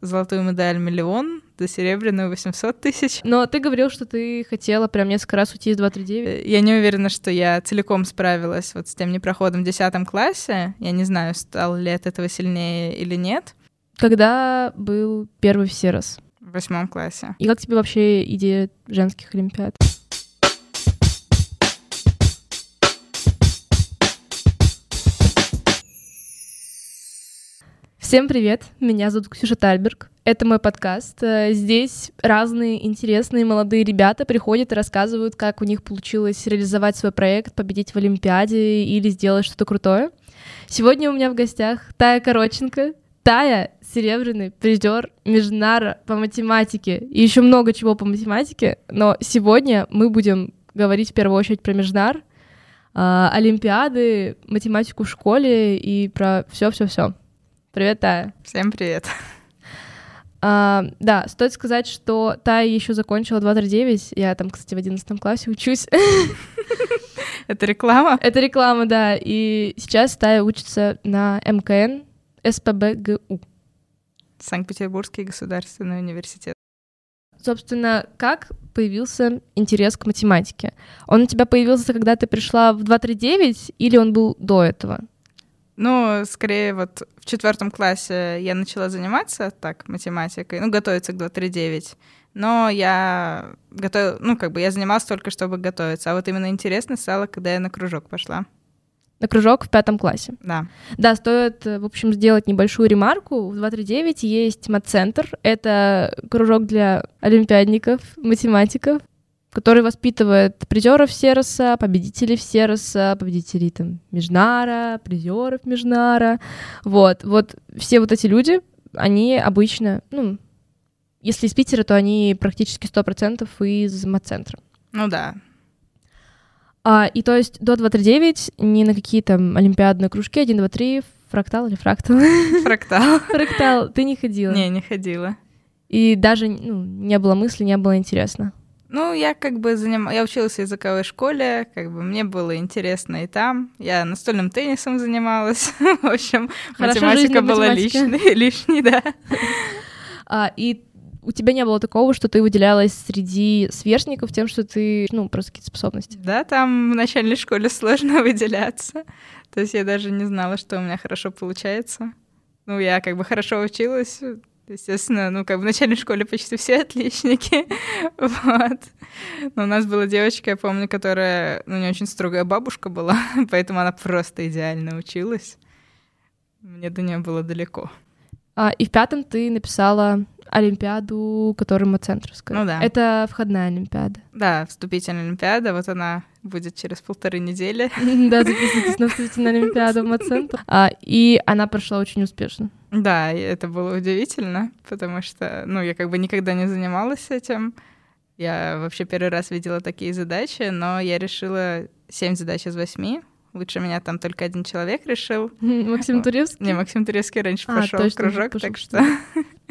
Золотую медаль миллион, за серебряную 800 тысяч. Но ты говорил, что ты хотела прям несколько раз уйти из 239. Э, я не уверена, что я целиком справилась вот с тем непроходом в 10 классе. Я не знаю, стал ли от этого сильнее или нет. Когда был первый всерос? В восьмом классе. И как тебе вообще идея женских олимпиад? Всем привет, меня зовут Ксюша Тальберг. Это мой подкаст. Э, здесь разные интересные молодые ребята приходят и рассказывают, как у них получилось реализовать свой проект, победить в Олимпиаде или сделать что-то крутое. Сегодня у меня в гостях Тая Короченко. Тая — серебряный призер Межнара по математике и еще много чего по математике, но сегодня мы будем говорить в первую очередь про Межнар, э, Олимпиады, математику в школе и про все-все-все. Привет, Тая. Всем привет. А, да, стоит сказать, что Тая еще закончила 239. Я там, кстати, в 11 классе учусь. Это реклама? Это реклама, да. И сейчас Тая учится на МКН СПБГУ. Санкт-Петербургский государственный университет. Собственно, как появился интерес к математике? Он у тебя появился, когда ты пришла в 239, или он был до этого? Ну, скорее вот в четвертом классе я начала заниматься так математикой, ну, готовиться к 239. Но я готов... ну, как бы я занималась только, чтобы готовиться. А вот именно интересно стало, когда я на кружок пошла. На кружок в пятом классе. Да. Да, стоит, в общем, сделать небольшую ремарку. В 239 есть мат-центр. Это кружок для олимпиадников, математиков который воспитывает призеров Сероса, победителей Сероса, победителей там Межнара, призеров Межнара. Вот, вот все вот эти люди, они обычно, ну, если из Питера, то они практически 100% из мат-центра. Ну да. А, и то есть до 239 ни на какие там олимпиадные кружки 1, 2, 3, фрактал или фрактал? Фрактал. Фрактал. Ты не ходила? Не, не ходила. И даже ну, не было мысли, не было интересно. Ну, я как бы заним... я училась в языковой школе, как бы мне было интересно и там. Я настольным теннисом занималась. в общем, Хорошо, математика была лишней, лишней, да. А, и у тебя не было такого, что ты выделялась среди сверстников тем, что ты, ну, просто какие-то способности? Да, там в начальной школе сложно выделяться. То есть я даже не знала, что у меня хорошо получается. Ну, я как бы хорошо училась, Естественно, ну, как бы в начальной школе почти все отличники, вот. Но у нас была девочка, я помню, которая, ну, не очень строгая бабушка была, поэтому она просто идеально училась. Мне до нее было далеко. А, и в пятом ты написала Олимпиаду, которая Мацентровская. Ну да. Это входная Олимпиада. Да, вступительная Олимпиада, вот она будет через полторы недели. Да, записывайтесь на вступительную Олимпиаду Мацентр. А, и она прошла очень успешно. Да, это было удивительно, потому что, ну, я как бы никогда не занималась этим. Я вообще первый раз видела такие задачи, но я решила семь задач из восьми. Лучше меня там только один человек решил. Максим Туревский? Не, Максим Туревский раньше а, пошел в кружок, пошел. так что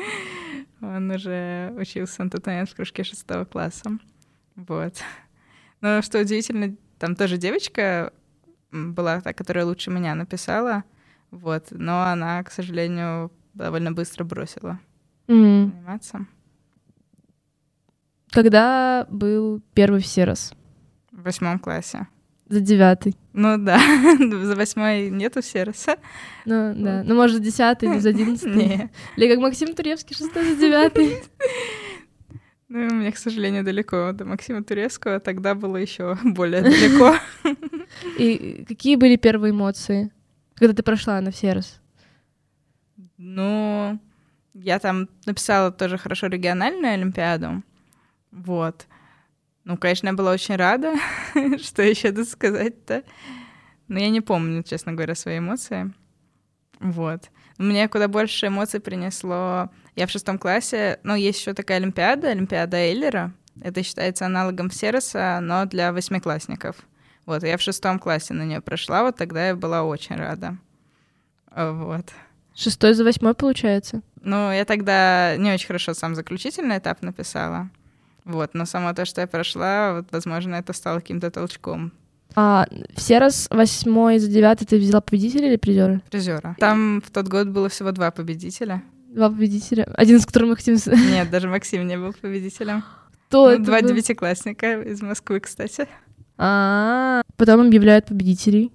он уже учился на тот момент в кружке шестого класса. Вот. Но что удивительно, там тоже девочка была та, которая лучше меня написала. Вот. Но она, к сожалению, довольно быстро бросила mm-hmm. заниматься. Когда был первый всерос? В восьмом классе. За девятый. Ну да, за восьмой нету сероса. Ну да, ну может за десятый или за одиннадцатый. Или как Максим Туревский, шестой за девятый. Ну, мне, к сожалению, далеко до Максима Турецкого, тогда было еще более далеко. И какие были первые эмоции? Когда ты прошла на все раз? Ну, я там написала тоже хорошо региональную олимпиаду. Вот. Ну, конечно, я была очень рада. Что еще тут сказать-то? Но я не помню, честно говоря, свои эмоции. Вот. Мне куда больше эмоций принесло... Я в шестом классе... Ну, есть еще такая олимпиада, олимпиада Эйлера. Это считается аналогом Сероса, но для восьмиклассников. Вот, я в шестом классе на нее прошла, вот тогда я была очень рада. Вот. Шестой за восьмой получается? Ну, я тогда не очень хорошо сам заключительный этап написала. Вот, но само то, что я прошла, вот, возможно, это стало каким-то толчком. А все раз восьмой за девятый ты взяла победителя или призера? Призера. Там в тот год было всего два победителя. Два победителя. Один из которых Максим... Нет, даже Максим не был победителем. Кто Ну, это Два был? девятиклассника из Москвы, кстати. А, потом объявляют победителей.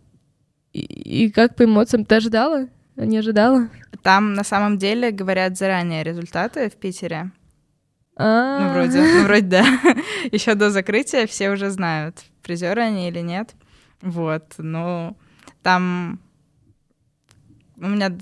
И, и как по эмоциям? Ты ожидала? Не ожидала? Там на самом деле говорят заранее результаты в Питере. А, Ну, вроде, ну, вроде да. Еще до закрытия все уже знают, призеры они или нет. Вот, ну, там у меня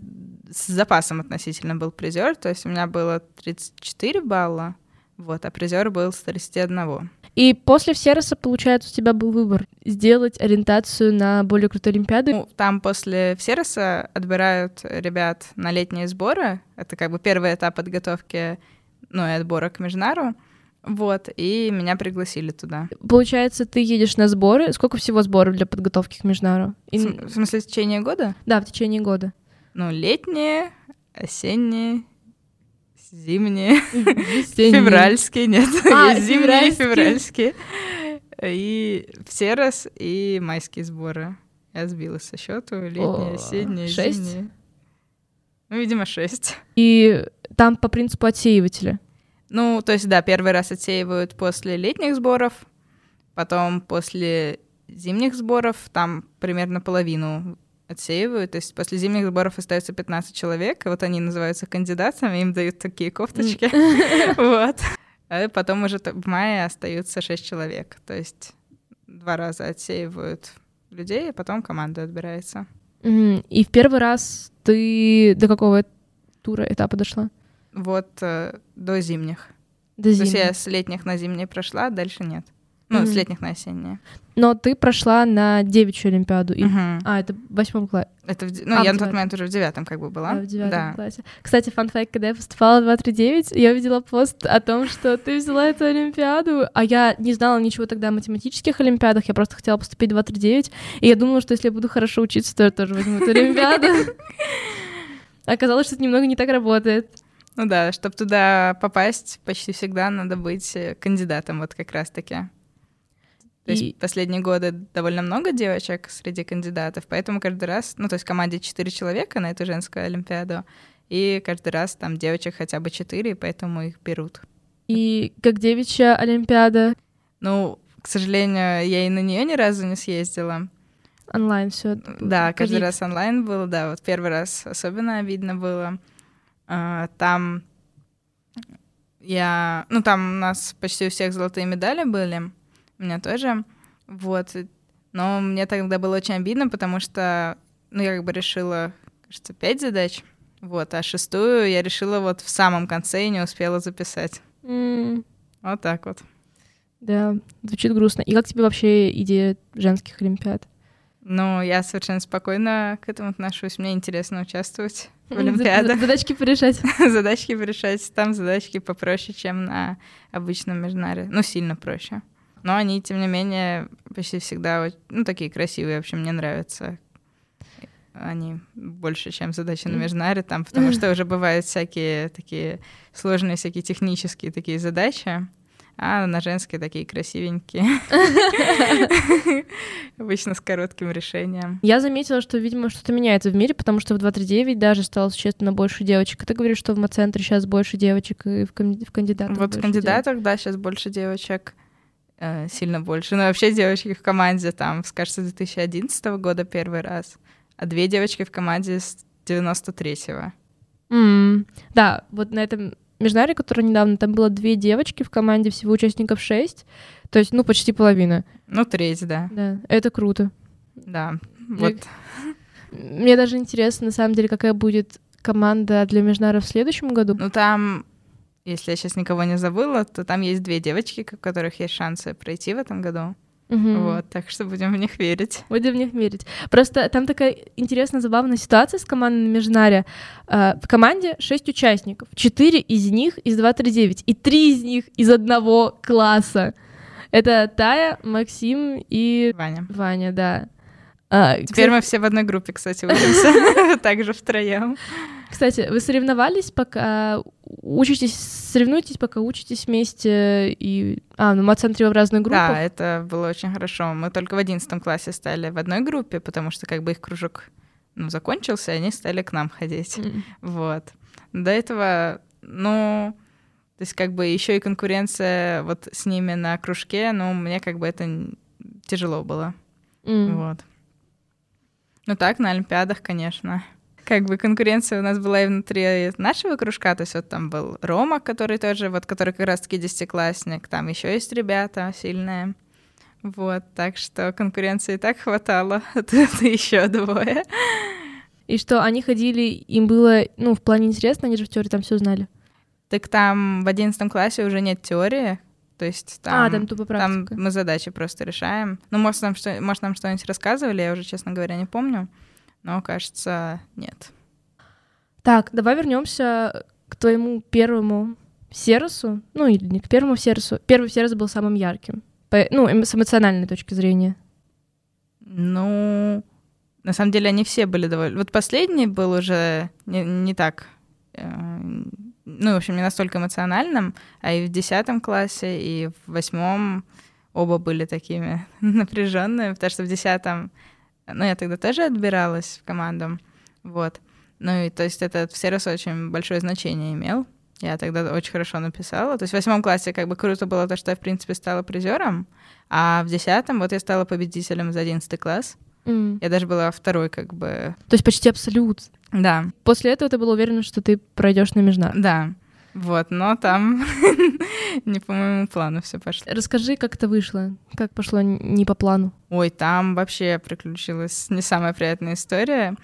с запасом относительно был призер, то есть у меня было 34 балла, вот, а призер был с 31. И после Всероса, получается, у тебя был выбор сделать ориентацию на более крутые Олимпиады. Ну, там после Всероса отбирают ребят на летние сборы. Это как бы первый этап подготовки, ну, и отбора к Межнару. Вот, и меня пригласили туда. Получается, ты едешь на сборы. Сколько всего сборов для подготовки к Межнару? См- в смысле, в течение года? Да, в течение года. Ну, летние, осенние, зимние, Весенние. февральские, нет, А, есть зимние февральские. И все раз, и майские сборы. Я сбилась со счету. Летние, осенние, зимние. Ну, видимо, шесть. И там по принципу отсеивателя. Ну, то есть, да, первый раз отсеивают после летних сборов, потом после зимних сборов, там примерно половину отсеивают. То есть после зимних сборов остается 15 человек, и вот они называются кандидатами, им дают такие кофточки. Вот. А потом уже в мае остаются 6 человек. То есть два раза отсеивают людей, а потом команда отбирается. И в первый раз ты до какого тура этапа дошла? Вот э, до зимних. До То есть я с летних на зимние прошла, а дальше нет. Ну, с Мгм. летних на осенние. Но ты прошла на девичью Олимпиаду. И- Мгм. А, это в восьмом классе. Это в де- ну, А, в я на тот момент уже в девятом как бы была. Да, в девятом Да. классе. Кстати, фан-факт, когда я поступала в 239, я увидела пост о том, что ты взяла эту Олимпиаду, а я не знала ничего тогда о математических Олимпиадах, я просто хотела поступить в 239, и я думала, что если я буду хорошо учиться, то я тоже возьму эту Олимпиаду. Оказалось, что это немного не так работает. Ну да, чтобы туда попасть, почти всегда надо быть э, кандидатом вот как раз-таки. То есть И- последние годы довольно много девочек среди кандидатов, поэтому каждый раз, ну то есть в команде 4 человека на эту женскую олимпиаду, и каждый раз там девочек хотя бы 4, поэтому их берут. И как девичья Олимпиада, Ну, к сожалению, я и на нее ни разу не съездила. онлайн все. Да, каждый раз онлайн было, да, вот первый раз особенно обидно было. А, Там я, ну там у нас почти у всех золотые медали были, у меня тоже, вот. Но мне тогда было очень обидно, потому что, ну я как бы решила, кажется, пять задач, вот, а шестую я решила вот в самом конце и не успела записать. Вот так вот. Да, звучит грустно. И как тебе вообще идея женских Олимпиад? Ну, я совершенно спокойно к этому отношусь. Мне интересно участвовать в Олимпиадах. Задачки порешать. задачки решать. Там задачки попроще, чем на обычном межнаре. Ну, сильно проще. Но они, тем не менее, почти всегда ну, такие красивые. В общем, мне нравятся. Они больше, чем задачи на межнаре там, потому что уже бывают всякие такие сложные, всякие технические такие задачи, а на женские такие красивенькие. Обычно с коротким решением. Я заметила, что, видимо, что-то меняется в мире, потому что в 239 даже стало существенно больше девочек. А ты говоришь, что в МАЦентре сейчас больше девочек и в, кан- в кандидатах Вот в кандидатах, да, сейчас больше девочек, э, сильно больше. Но вообще девочки в команде там, с, кажется, 2011 года первый раз, а две девочки в команде с 93-го. М, Да, вот на этом межнаре, который недавно, там было две девочки в команде, всего участников шесть. То есть, ну, почти половина. Ну, треть, да. Да, это круто. Да, вот. Мне даже интересно, на самом деле, какая будет команда для межнара в следующем году. Ну, там, если я сейчас никого не забыла, то там есть две девочки, у которых есть шансы пройти в этом году. Мгм. Вот, так что будем в них верить. Будем в них верить. Просто там такая интересная, забавная ситуация с командой на Межнаре. А, В команде шесть участников. Четыре из них из 239, и три из них из одного класса. Это Тая, Максим и Ваня. Ваня, да. А, Теперь кстати, мы все в одной группе, кстати, учимся. Также втроем. кстати, вы соревновались, пока учитесь, соревнуетесь, пока учитесь вместе и... А, ну, центре в разных группах. Да, это было очень хорошо. Мы только в одиннадцатом классе стали в одной группе, потому что как бы их кружок ну, закончился, и они стали к нам ходить. М. Вот. До этого, ну, то есть как бы еще и конкуренция вот с ними на кружке, ну, мне как бы это тяжело было. Mm. Вот. Ну так, на Олимпиадах, конечно. Как бы конкуренция у нас была и внутри нашего кружка, то есть вот там был Рома, который тоже, вот который как раз-таки десятиклассник, там еще есть ребята сильные. Вот, так что конкуренции и так хватало, а тут еще двое. И что, они ходили, им было, ну, в плане интересно, они же в теории там все знали? Так там в одиннадцатом классе уже нет теории, то есть там, а, там, тупо там мы задачи просто решаем. Ну, может, нам, что, может, нам что-нибудь рассказывали, я уже, честно говоря, не помню, но, кажется, нет. Так, давай вернемся к твоему первому сервису, ну, или не к первому сервису. Первый сервис был самым ярким, по, ну, с эмоциональной точки зрения. Ну, на самом деле они все были довольны. Вот последний был уже не, не так э, ну, в общем, не настолько эмоциональным, а и в десятом классе, и в восьмом оба были такими напряженными, потому что в десятом, ну, я тогда тоже отбиралась в команду, вот. Ну, и то есть этот всерьез очень большое значение имел. Я тогда очень хорошо написала. То есть в восьмом классе как бы круто было то, что я, в принципе, стала призером, а в десятом вот я стала победителем за одиннадцатый класс. Mm. Я даже была второй, как бы. То есть почти абсолют. Да. После этого ты была уверена, что ты пройдешь на межнар. Да. Вот, но там не по моему плану все пошло. Расскажи, как это вышло, как пошло не по плану. Ой, там вообще приключилась не самая приятная история.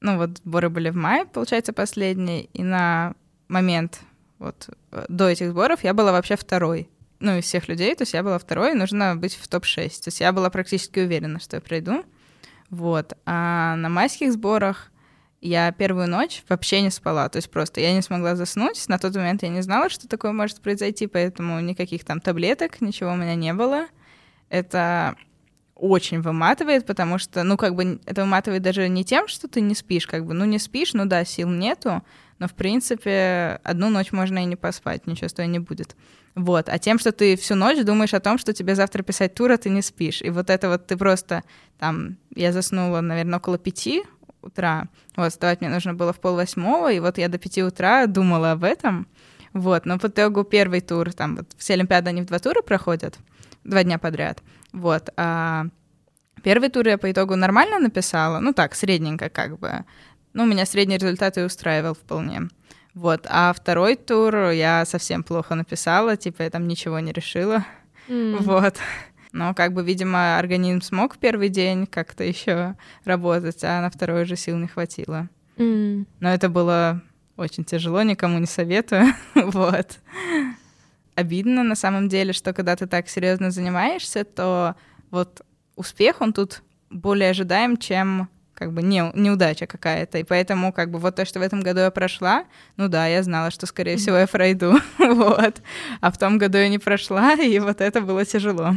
Ну вот сборы были в мае, получается, последние, и на момент вот э, до этих сборов я была вообще второй. Ну, из всех людей, то есть я была второй, нужно быть в топ-6. То есть я была практически уверена, что я пройду. Вот. А на майских сборах я первую ночь вообще не спала, то есть просто я не смогла заснуть. На тот момент я не знала, что такое может произойти, поэтому никаких там таблеток, ничего у меня не было. Это очень выматывает, потому что, ну, как бы это выматывает даже не тем, что ты не спишь, как бы, ну, не спишь, ну да, сил нету, но, в принципе, одну ночь можно и не поспать, ничего с не будет. Вот. А тем, что ты всю ночь думаешь о том, что тебе завтра писать тур, а ты не спишь. И вот это вот ты просто там... Я заснула, наверное, около пяти, утра. Вот, вставать мне нужно было в пол восьмого, и вот я до пяти утра думала об этом. Вот, но по итогу первый тур, там вот все Олимпиады, они в два тура проходят, два дня подряд. Вот, а первый тур я по итогу нормально написала, ну так, средненько как бы. Ну, меня средний результат и устраивал вполне. Вот, а второй тур я совсем плохо написала, типа я там ничего не решила. Mm. Вот. Но как бы, видимо, организм смог в первый день как-то еще работать, а на второй уже сил не хватило. Mm. Но это было очень тяжело, никому не советую. вот. Обидно на самом деле, что когда ты так серьезно занимаешься, то вот успех, он тут более ожидаем, чем как бы не, неудача какая-то. И поэтому как бы вот то, что в этом году я прошла, ну да, я знала, что, скорее всего, я пройду. вот. А в том году я не прошла, и вот это было тяжело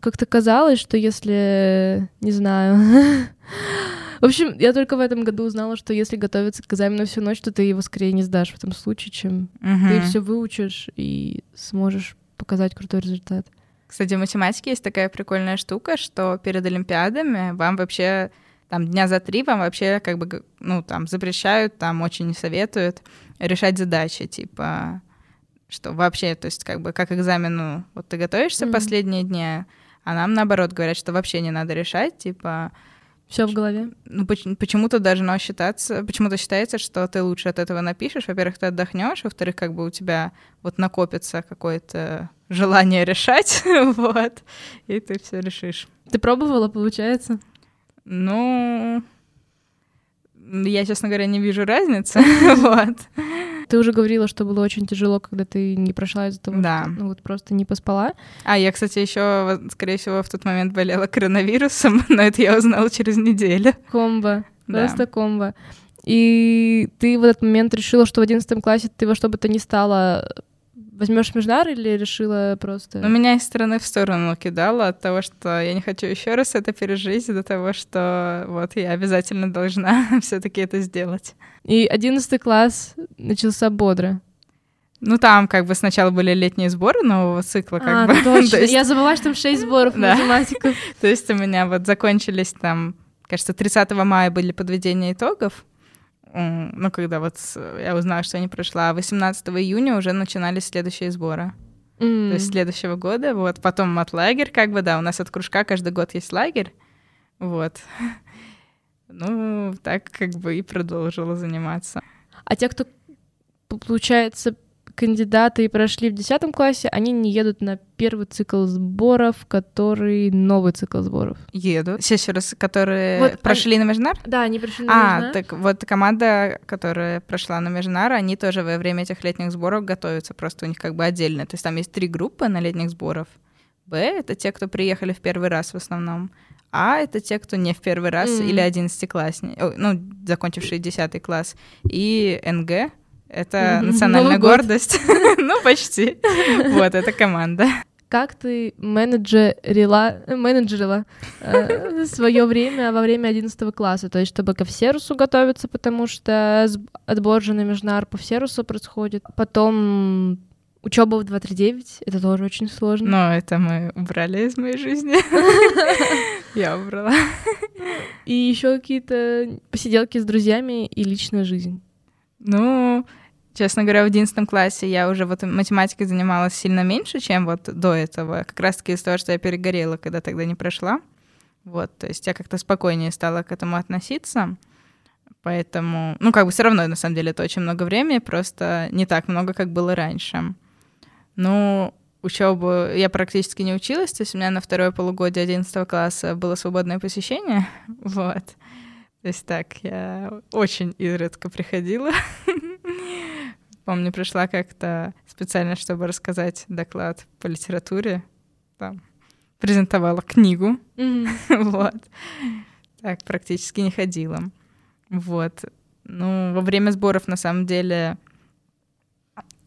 как-то казалось, что если, не знаю... В общем, я только в этом году узнала, что если готовиться к экзамену всю ночь, то ты его скорее не сдашь в этом случае, чем uh-huh. ты все выучишь и сможешь показать крутой результат. Кстати, в математике есть такая прикольная штука, что перед Олимпиадами вам вообще там дня за три вам вообще как бы, ну, там запрещают, там очень не советуют решать задачи, типа, что вообще, то есть как бы как экзамену, вот ты готовишься mm-hmm. последние дни, а нам наоборот говорят, что вообще не надо решать, типа... Все в голове. Ну, почему-то должно считаться, почему-то считается, что ты лучше от этого напишешь. Во-первых, ты отдохнешь, во-вторых, как бы у тебя вот накопится какое-то желание решать, вот, и ты все решишь. Ты пробовала, получается? Ну, я, честно говоря, не вижу разницы, вот. Ты уже говорила, что было очень тяжело, когда ты не прошла из-за того, да. что ну, вот просто не поспала. А, я, кстати, еще, скорее всего, в тот момент болела коронавирусом, но это я узнала через неделю. Комбо. Да. Просто комбо. И ты в этот момент решила, что в одиннадцатом классе ты во что бы то ни стало возьмешь Междар или решила просто... Ну, меня из стороны в сторону кидало от того, что я не хочу еще раз это пережить, до того, что вот я обязательно должна все таки это сделать. И одиннадцатый класс начался бодро. Ну, там как бы сначала были летние сборы нового цикла, как а, бы. Точно. есть... Я забыла, что там шесть сборов да. математиков. То есть у меня вот закончились там, кажется, 30 мая были подведения итогов, ну, когда вот я узнала, что я не прошла, 18 июня уже начинались следующие сборы. Mm. То есть следующего года, вот, потом матлагерь, как бы, да, у нас от кружка каждый год есть лагерь, вот. Ну, так как бы и продолжила заниматься. А те, кто, получается, кандидаты прошли в 10 классе, они не едут на первый цикл сборов, который новый цикл сборов. Едут. Еще раз, которые вот, прошли они... на Межнар? Да, они прошли на а, Межнар. А, так вот команда, которая прошла на Межнар, они тоже во время этих летних сборов готовятся, просто у них как бы отдельно. То есть там есть три группы на летних сборов. Б — это те, кто приехали в первый раз в основном. А — это те, кто не в первый раз mm. или одиннадцатиклассник, ну, закончившие десятый класс. И НГ это национальная гордость. ну, почти. вот, это команда. Как ты менеджерила, менеджерила э, свое время во время 11 класса? То есть, чтобы ко всерусу готовиться, потому что отбор же на Межнар по всерусу происходит. Потом учеба в 239, это тоже очень сложно. Но это мы убрали из моей жизни. Я убрала. И еще какие-то посиделки с друзьями и личная жизнь. Ну, честно говоря, в одиннадцатом классе я уже вот математикой занималась сильно меньше, чем вот до этого. Как раз-таки из-за того, что я перегорела, когда тогда не прошла. Вот, то есть я как-то спокойнее стала к этому относиться. Поэтому, ну, как бы все равно, на самом деле, это очень много времени, просто не так много, как было раньше. Ну, учебу я практически не училась, то есть у меня на второе полугодие 11 класса было свободное посещение, вот. То есть так, я очень изредка приходила. Помню, пришла как-то специально, чтобы рассказать доклад по литературе. Там презентовала книгу. вот. Так, практически не ходила. Вот. Ну, во время сборов, на самом деле,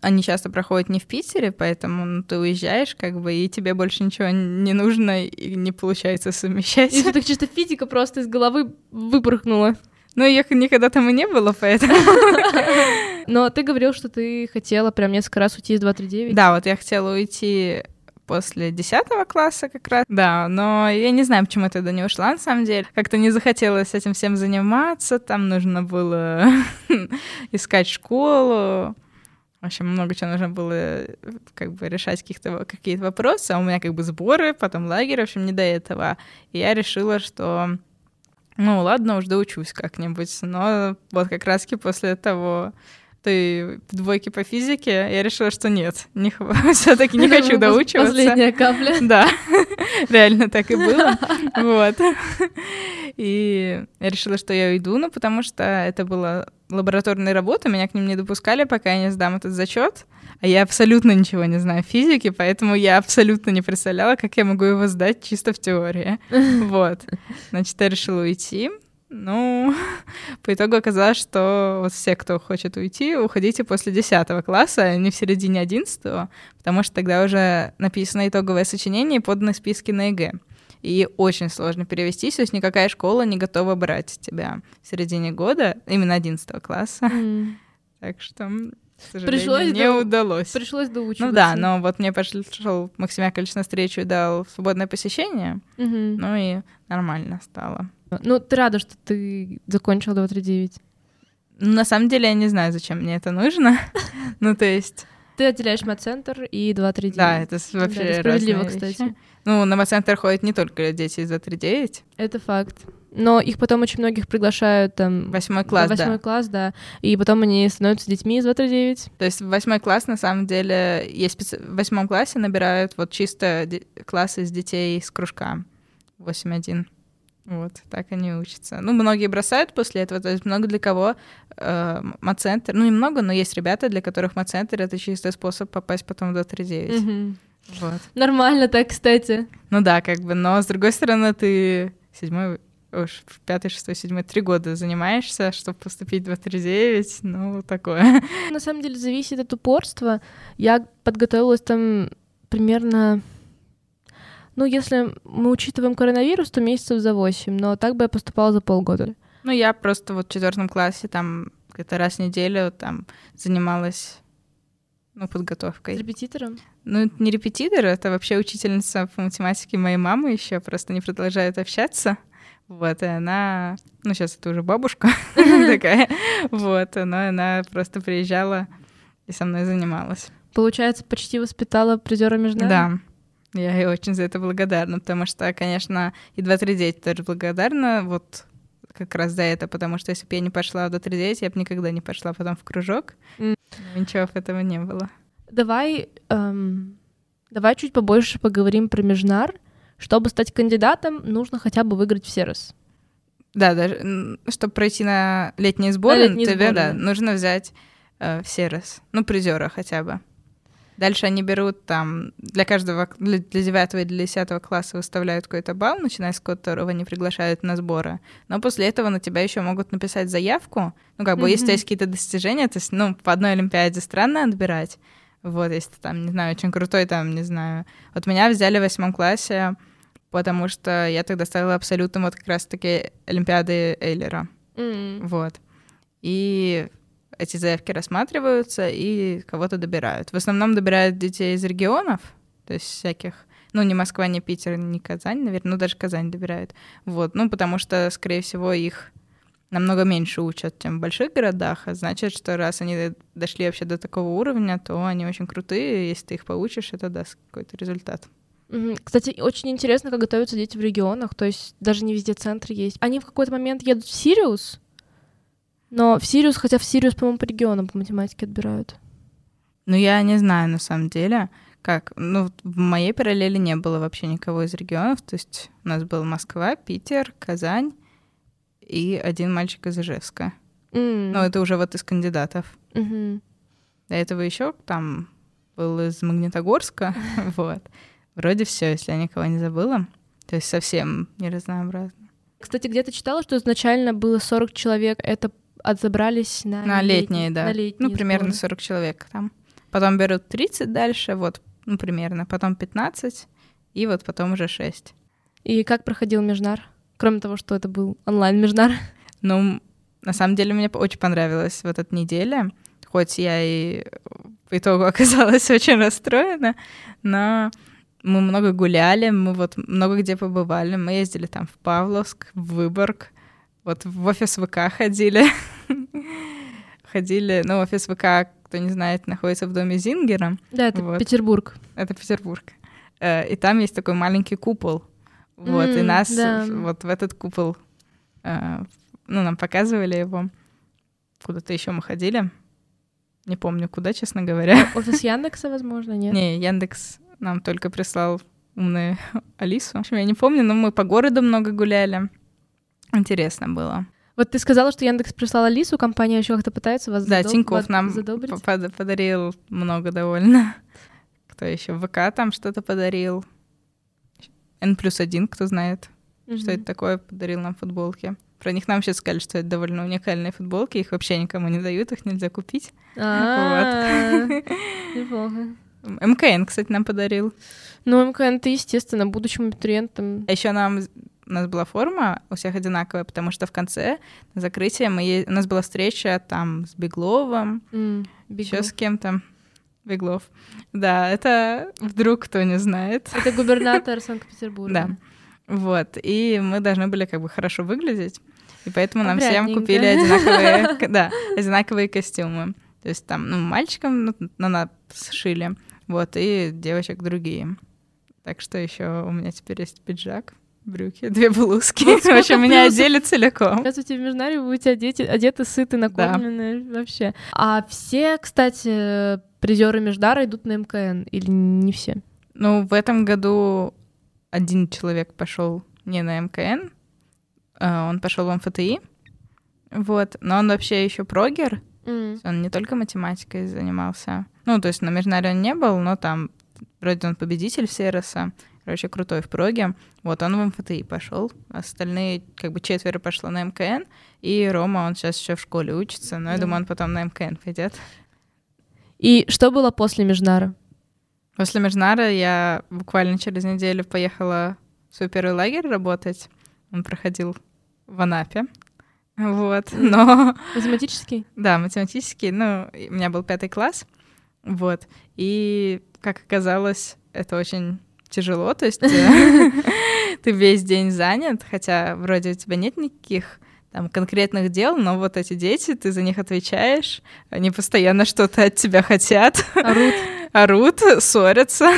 они часто проходят не в Питере, поэтому ну, ты уезжаешь, как бы, и тебе больше ничего не нужно, и не получается совмещать. И так чисто физика просто из головы выпорхнула. Ну, их никогда там и не было, поэтому... Но ты говорил, что ты хотела прям несколько раз уйти из 239. Да, вот я хотела уйти после 10 класса как раз. Да, но я не знаю, почему я тогда не ушла, на самом деле. Как-то не захотелось этим всем заниматься, там нужно было искать школу. В общем, много чего нужно было как бы решать каких-то какие-то вопросы, а у меня как бы сборы, потом лагерь, в общем, не до этого. И я решила, что ну ладно, уж доучусь как-нибудь. Но вот как раз-таки после того ты в двойке по физике, я решила, что нет, не, все-таки не хочу доучиваться. Последняя капля. Да, реально так и было. Вот. И я решила, что я уйду, ну, потому что это была лабораторная работа, меня к ним не допускали, пока я не сдам этот зачет. А я абсолютно ничего не знаю физики, поэтому я абсолютно не представляла, как я могу его сдать чисто в теории. Вот. Значит, я решила уйти. Ну, по итогу оказалось, что вот все, кто хочет уйти, уходите после 10 класса, а не в середине 11, потому что тогда уже написано итоговое сочинение и поданы списки на ЕГЭ. И очень сложно перевестись, то есть никакая школа не готова брать тебя в середине года, именно 11 класса. Мм. Так что пришлось не до... удалось. Пришлось доучиваться. Ну да, но вот мне пришел Максим Яковлевич на встречу и дал свободное посещение, угу. ну и нормально стало. Ну, ты рада, что ты закончила 239? Ну, на самом деле я не знаю, зачем мне это нужно. ну, то есть... Ты отделяешь мат-центр и 239. Да, это вообще да, это справедливо, кстати. Ну, на мат-центр ходят не только дети из 239. Это факт но их потом очень многих приглашают там... Восьмой класс, да. Восьмой класс, да. И потом они становятся детьми из 239. То есть восьмой класс, на самом деле, есть специ... в восьмом классе набирают вот чисто де... классы из детей с кружка 8-1. Вот, так они учатся. Ну, многие бросают после этого, то есть много для кого э, мацентр, ну, немного, но есть ребята, для которых мацентр — это чистый способ попасть потом в 239. Угу. Вот. Нормально так, кстати. Ну да, как бы, но с другой стороны, ты седьмой уж в пятый, шестой, седьмой, три года занимаешься, чтобы поступить в 239, ну, такое. На самом деле зависит от упорства. Я подготовилась там примерно ну, если мы учитываем коронавирус, то месяцев за восемь, но так бы я поступала за полгода. Ну, я просто вот в четвертом классе там где-то раз в неделю там занималась ну, подготовкой. С репетитором? Ну, это не репетитор, это вообще учительница по математике моей мамы еще, просто не продолжает общаться. Вот, и она, ну, сейчас это уже бабушка такая, вот, но она просто приезжала и со мной занималась. Получается, почти воспитала призера между Да, я ей очень за это благодарна, потому что, конечно, и 2-3 тоже благодарна, вот как раз за это, потому что если бы я не пошла в 2-3 я бы никогда не пошла потом в кружок. Mm. Ничего этого не было. Давай, эм, давай чуть побольше поговорим про Межнар. Чтобы стать кандидатом, нужно хотя бы выиграть все раз. Да, даже чтобы пройти на летние сборы, на летние тебе, сборы. да, нужно взять э, все раз. Ну, призера хотя бы. Дальше они берут там для каждого, для, для 9 и для 10 класса выставляют какой-то балл, начиная с которого они приглашают на сборы. Но после этого на тебя еще могут написать заявку. Ну, как бы, mm-hmm. если у тебя есть какие-то достижения, то есть, ну, по одной Олимпиаде странно отбирать. Вот, если ты там, не знаю, очень крутой, там, не знаю. Вот меня взяли в восьмом классе, потому что я тогда ставила абсолютно вот как раз-таки Олимпиады Эйлера. Mm-hmm. Вот. И эти заявки рассматриваются и кого-то добирают. В основном добирают детей из регионов, то есть всяких, ну, не Москва, не Питер, не Казань, наверное, ну, даже Казань добирают. Вот, ну, потому что, скорее всего, их намного меньше учат, чем в больших городах, а значит, что раз они дошли вообще до такого уровня, то они очень крутые, если ты их поучишь, это даст какой-то результат. Кстати, очень интересно, как готовятся дети в регионах, то есть даже не везде центры есть. Они в какой-то момент едут в Сириус, но в Сириус, хотя в Сириус, по-моему, по регионам по математике отбирают. Ну, я не знаю, на самом деле, как. Ну, в моей параллели не было вообще никого из регионов. То есть у нас был Москва, Питер, Казань и один мальчик из Ижевска. Mm. Ну, это уже вот из кандидатов. Mm-hmm. До этого еще там был из Магнитогорска. вот. Вроде все, если я никого не забыла. То есть совсем не разнообразно. Кстати, где-то читала, что изначально было 40 человек. Это отобрались на, на летние, летние, да. На летние ну, примерно 40 человек там. Потом берут 30 дальше, вот, ну, примерно. Потом 15, и вот потом уже 6. И как проходил Межнар? Кроме того, что это был онлайн-Межнар. Ну, на самом деле, мне очень понравилась вот эта неделя. Хоть я и по итогу оказалась очень расстроена, но мы много гуляли, мы вот много где побывали. Мы ездили там в Павловск, в Выборг, вот в офис ВК ходили. ходили, ну, офис ВК, кто не знает, находится в доме Зингера. Да, это вот. Петербург. Это Петербург. Э, и там есть такой маленький купол. Вот, mm, и нас да. вот в этот купол, э, ну, нам показывали его. Куда-то еще мы ходили. Не помню, куда, честно говоря. Офис Яндекса, возможно, нет? Не, Яндекс нам только прислал умную Алису. В общем, я не помню, но мы по городу много гуляли. Интересно было. Вот ты сказала, что Яндекс прислал Алису, компания еще как-то пытается вас Да, задоб... Тинькофф нам задобрить? подарил много довольно. Кто еще? ВК там что-то подарил. N плюс один, кто знает, mm-hmm. что это такое, подарил нам футболки. Про них нам сейчас сказали, что это довольно уникальные футболки, их вообще никому не дают, их нельзя купить. А, неплохо. МКН, кстати, нам подарил. Ну, МКН ты, естественно, будущим абитуриентом. А еще нам у нас была форма у всех одинаковая, потому что в конце на закрытие мы е... у нас была встреча там с Бегловым, mm, еще с кем-то. Беглов. Да, это вдруг кто не знает. Это губернатор Санкт-Петербурга. Да. Вот. И мы должны были как бы хорошо выглядеть. И поэтому нам всем купили одинаковые, да, одинаковые костюмы. То есть там, ну, мальчикам ну, на нас сшили, вот, и девочек другие. Так что еще у меня теперь есть пиджак брюки, две блузки. Вот в общем, меня одели целиком. Здравствуйте, в Межнаре вы будете одеты, одеты сыты, накормленные да. вообще. А все, кстати, призеры Междара идут на МКН или не все? Ну, в этом году один человек пошел не на МКН, а он пошел в МФТИ, вот, но он вообще еще прогер, mm. он не только математикой занимался. Ну, то есть на Межнаре он не был, но там вроде он победитель Сероса, короче, крутой в проге. Вот он в МФТИ пошел, остальные как бы четверо пошло на МКН, и Рома, он сейчас еще в школе учится, но да. я думаю, он потом на МКН пойдет. И что было после Межнара? После Межнара я буквально через неделю поехала в свой первый лагерь работать. Он проходил в Анапе. Вот, но... Математический? Да, математический. Ну, у меня был пятый класс. Вот. И, как оказалось, это очень тяжело, то есть э, ты весь день занят, хотя вроде у тебя нет никаких там конкретных дел, но вот эти дети, ты за них отвечаешь, они постоянно что-то от тебя хотят. Орут. Орут, ссорятся.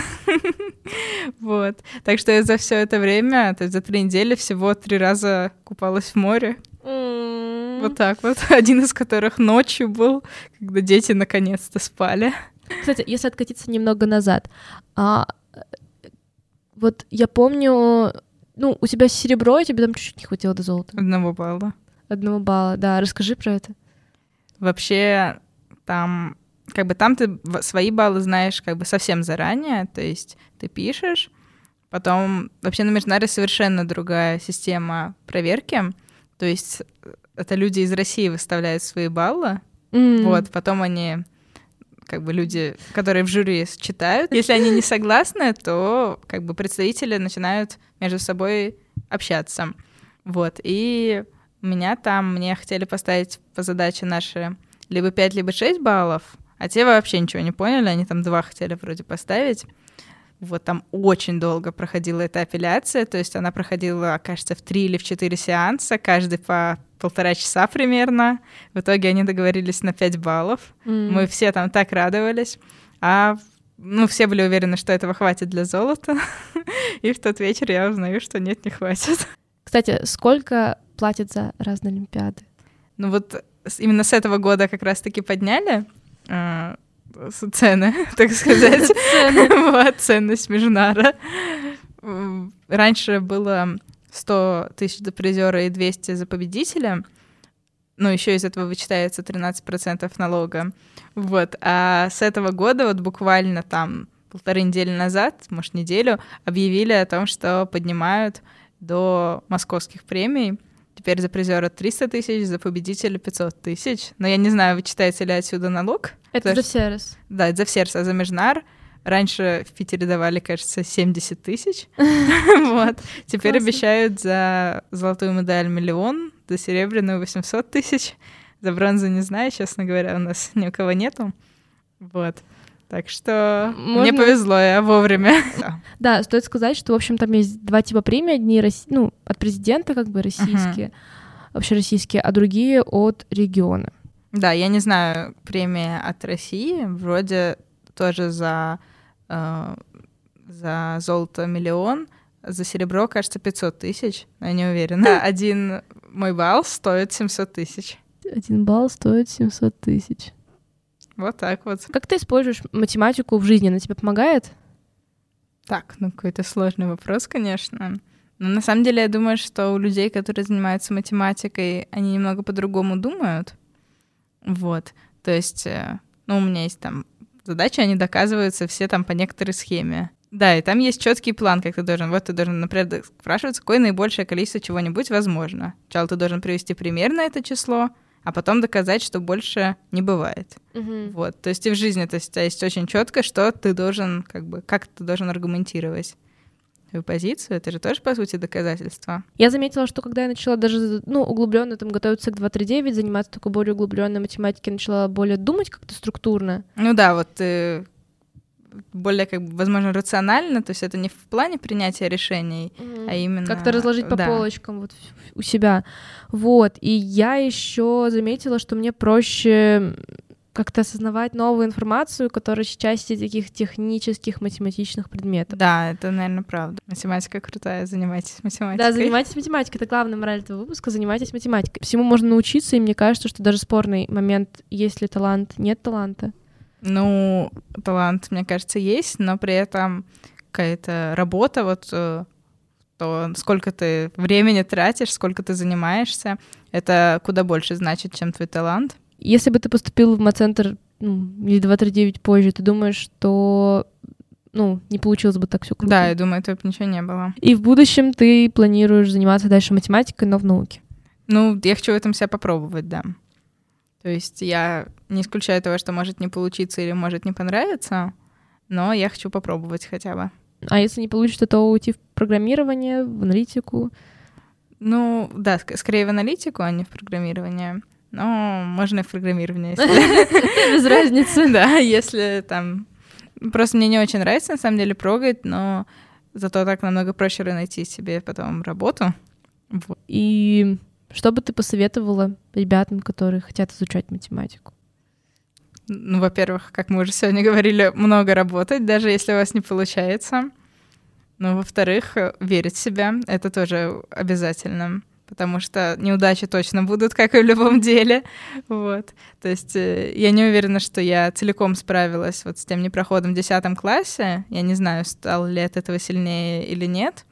вот. Так что я за все это время, то есть за три недели всего три раза купалась в море. Вот так вот. Один из которых ночью был, когда дети наконец-то спали. Кстати, если откатиться немного назад, а, вот я помню, ну, у тебя серебро, и тебе там чуть-чуть не хватило до золота. Одного балла. Одного балла, да. Расскажи про это. Вообще, там, как бы там ты свои баллы знаешь как бы совсем заранее, то есть ты пишешь, потом вообще на Межнаре совершенно другая система проверки, то есть это люди из России выставляют свои баллы, mm. вот, потом они как бы люди, которые в жюри читают. Если они не согласны, то как бы представители начинают между собой общаться. Вот. И меня там, мне хотели поставить по задаче наши либо 5, либо 6 баллов, а те вообще ничего не поняли, они там два хотели вроде поставить. Вот там очень долго проходила эта апелляция, то есть она проходила, кажется, в три или в четыре сеанса, каждый по полтора часа примерно. В итоге они договорились на 5 баллов. Mm. Мы все там так радовались. А ну, все были уверены, что этого хватит для золота. И в тот вечер я узнаю, что нет, не хватит. Кстати, сколько платят за разные Олимпиады? Ну вот именно с этого года как раз-таки подняли э, цены, так сказать. вот, ценность Межнара. Раньше было 100 тысяч за призера и 200 за победителя. Ну, еще из этого вычитается 13% налога. Вот. А с этого года, вот буквально там полторы недели назад, может, неделю, объявили о том, что поднимают до московских премий. Теперь за призера 300 тысяч, за победителя 500 тысяч. Но я не знаю, вычитается ли отсюда налог. Это за все раз. Да, это за все раз. А за Межнар Раньше в Питере давали, кажется, 70 тысяч. Вот. Теперь обещают за золотую медаль миллион, за серебряную 800 тысяч. За бронзу не знаю, честно говоря, у нас ни у кого нету. Вот. Так что Можно... мне повезло, я вовремя. Да, стоит сказать, что, в общем, там есть два типа премий. Одни ну, от президента, как бы российские, вообще российские, а другие от региона. Да, я не знаю, премия от России вроде тоже за э, за золото миллион, за серебро, кажется, 500 тысяч, но я не уверена. Один мой балл стоит 700 тысяч. Один балл стоит 700 тысяч. Вот так вот. Как ты используешь математику в жизни? Она тебе помогает? Так, ну какой-то сложный вопрос, конечно. Но на самом деле я думаю, что у людей, которые занимаются математикой, они немного по-другому думают. Вот. То есть, э, ну, у меня есть там задачи, они доказываются все там по некоторой схеме. Да, и там есть четкий план, как ты должен. Вот ты должен, например, спрашивать, какое наибольшее количество чего-нибудь возможно. Сначала ты должен привести пример на это число, а потом доказать, что больше не бывает. Угу. Вот. То есть и в жизни то есть, есть очень четко, что ты должен, как бы, как ты должен аргументировать свою позицию, это же тоже, по сути, доказательство. Я заметила, что когда я начала даже, ну, углубленно там готовиться к 239, заниматься такой более углубленной математикой, начала более думать как-то структурно. Ну да, вот ты более, как бы, возможно, рационально, то есть это не в плане принятия решений, mm-hmm. а именно... Как-то разложить по да. полочкам вот у себя. Вот, и я еще заметила, что мне проще как-то осознавать новую информацию, которая части таких технических математичных предметов. Да, это, наверное, правда. Математика крутая, занимайтесь математикой. Да, занимайтесь математикой, это главная мораль этого выпуска, занимайтесь математикой. Всему можно научиться, и мне кажется, что даже спорный момент, есть ли талант, нет таланта. Ну, талант, мне кажется, есть, но при этом какая-то работа, вот э, то, сколько ты времени тратишь, сколько ты занимаешься, это куда больше значит, чем твой талант. Если бы ты поступил в МАЦентр ну, или 239 позже, ты думаешь, что ну, не получилось бы так все круто. Да, я думаю, этого бы ничего не было. И в будущем ты планируешь заниматься дальше математикой, но в науке. Ну, я хочу в этом себя попробовать, да. То есть я не исключаю того, что может не получиться или может не понравиться, но я хочу попробовать хотя бы. А если не получится, то уйти в программирование, в аналитику? Ну, да, скорее в аналитику, а не в программирование. Ну, можно и в программирование. Без разницы. Да, если там... Просто мне не очень нравится, на самом деле, прогать, но Зато так намного проще найти себе потом работу. И что бы ты посоветовала ребятам, которые хотят изучать математику? Ну, во-первых, как мы уже сегодня говорили, много работать, даже если у вас не получается. Ну, во-вторых, верить в себя — это тоже обязательно, потому что неудачи точно будут, как и в любом деле. Вот. То есть э, я не уверена, что я целиком справилась вот с тем непроходом в 10 классе. Я не знаю, стал ли от этого сильнее или нет,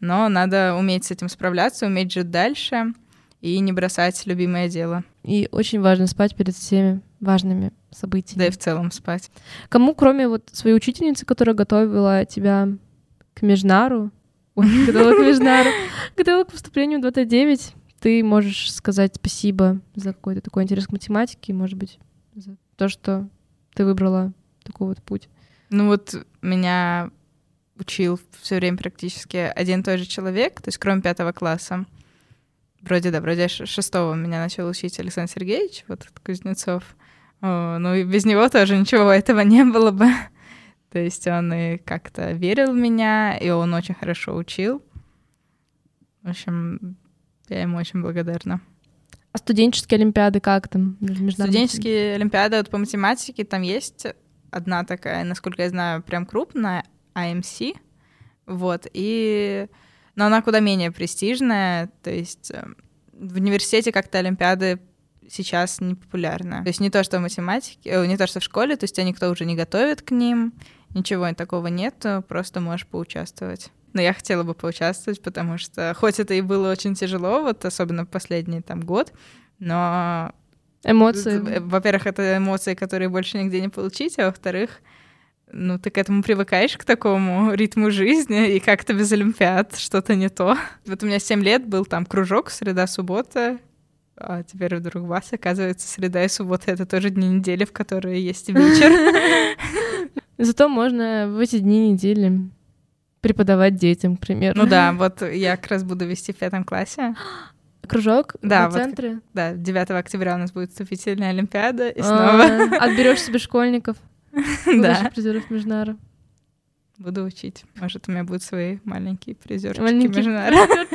но надо уметь с этим справляться, уметь жить дальше и не бросать любимое дело. И очень важно спать перед всеми важными событиями. Да и в целом спать. Кому, кроме вот своей учительницы, которая готовила тебя к Межнару, готовила к Межнару, готовила к поступлению в 29, ты можешь сказать спасибо за какой-то такой интерес к математике, может быть, за то, что ты выбрала такой вот путь. Ну вот меня учил все время практически один и тот же человек, то есть кроме пятого класса. Вроде, да, вроде шестого меня начал учить Александр Сергеевич, вот Кузнецов. О, ну и без него тоже ничего этого не было бы. То есть он и как-то верил в меня, и он очень хорошо учил. В общем, я ему очень благодарна. А студенческие олимпиады как там? Студенческие олимпиады вот по математике там есть одна такая, насколько я знаю, прям крупная, AMC. Вот, и но она куда менее престижная, то есть э, в университете как-то Олимпиады сейчас не популярны. То есть не то, что в математике, э, не то, что в школе, то есть тебя никто уже не готовит к ним, ничего такого нет, просто можешь поучаствовать. Но я хотела бы поучаствовать, потому что хоть это и было очень тяжело, вот особенно последний там год, но эмоции. Во-первых, это эмоции, которые больше нигде не получить, а во-вторых, ну, ты к этому привыкаешь, к такому ритму жизни, и как-то без Олимпиад что-то не то. Вот у меня 7 лет был там кружок, среда, суббота, а теперь вдруг вас, оказывается, среда и суббота — это тоже дни недели, в которые есть вечер. Зато можно в эти дни недели преподавать детям, к примеру. Ну да, вот я как раз буду вести в пятом классе. Кружок да, в центре? Вот, да, 9 октября у нас будет вступительная Олимпиада, и снова... А, отберешь себе школьников. Да. призеров Межнара. Буду учить. Может, у меня будут свои маленькие призерчики маленькие Межнара.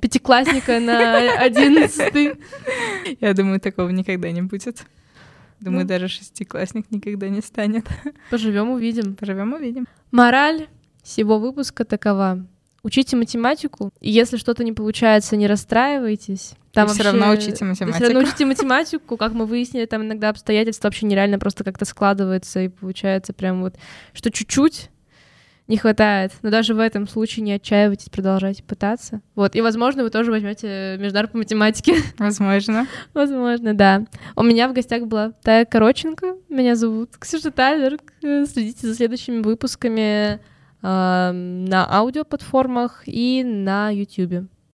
Пятиклассника на одиннадцатый. Я думаю, такого никогда не будет. Думаю, ну. даже шестиклассник никогда не станет. Поживем, увидим. Поживем, увидим. Мораль всего выпуска такова. Учите математику, и если что-то не получается, не расстраивайтесь. Там все равно учите математику. Все равно учите математику, как мы выяснили, там иногда обстоятельства вообще нереально просто как-то складываются, и получается прям вот, что чуть-чуть не хватает. Но даже в этом случае не отчаивайтесь, продолжайте пытаться. Вот, и, возможно, вы тоже возьмете международную по математике. Возможно. Возможно, да. У меня в гостях была Тая Короченко, меня зовут Ксюша Тайлер. Следите за следующими выпусками э, на аудиоплатформах и на YouTube.